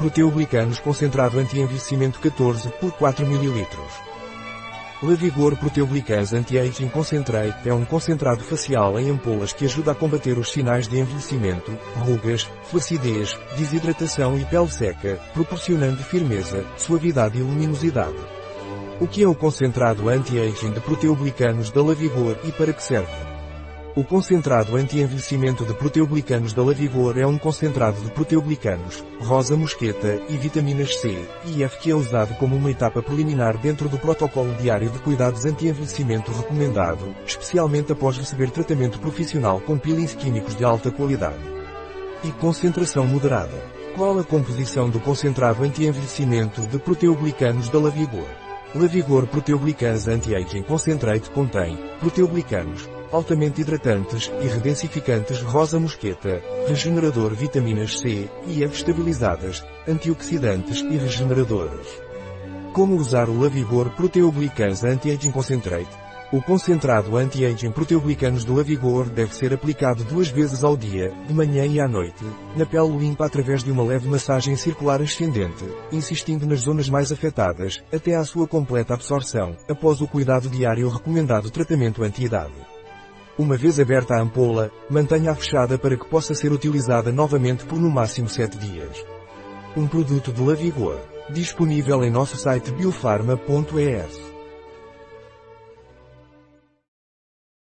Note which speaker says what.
Speaker 1: Proteoglicanos concentrado anti-envelhecimento 14 por 4 ml. Lavigor Proteoglicans Anti-Aging Concentrate é um concentrado facial em ampolas que ajuda a combater os sinais de envelhecimento, rugas, flacidez, desidratação e pele seca, proporcionando firmeza, suavidade e luminosidade. O que é o concentrado anti-aging de proteoglicanos da Lavigor e para que serve? O concentrado anti-envelhecimento de proteoglicanos da Lavigor é um concentrado de proteoglicanos, rosa mosqueta e vitaminas C e F que é usado como uma etapa preliminar dentro do protocolo diário de cuidados anti-envelhecimento recomendado, especialmente após receber tratamento profissional com peelings químicos de alta qualidade. E concentração moderada. Qual a composição do concentrado anti-envelhecimento de proteoglicanos da Lavigor? Lavigor Proteoglicans Anti-Aging Concentrate contém proteoglicanos, altamente hidratantes e redensificantes rosa mosqueta, regenerador vitaminas C e F estabilizadas, antioxidantes e regeneradores. Como usar o Lavigor Proteoglicans Anti-Aging Concentrate? O concentrado anti-aging proteoglicanos do Lavigor deve ser aplicado duas vezes ao dia, de manhã e à noite, na pele limpa através de uma leve massagem circular ascendente, insistindo nas zonas mais afetadas, até à sua completa absorção, após o cuidado diário recomendado tratamento anti-idade. Uma vez aberta a ampola, mantenha-a fechada para que possa ser utilizada novamente por no máximo 7 dias. Um produto de Lavigor, disponível em nosso site biofarma.es.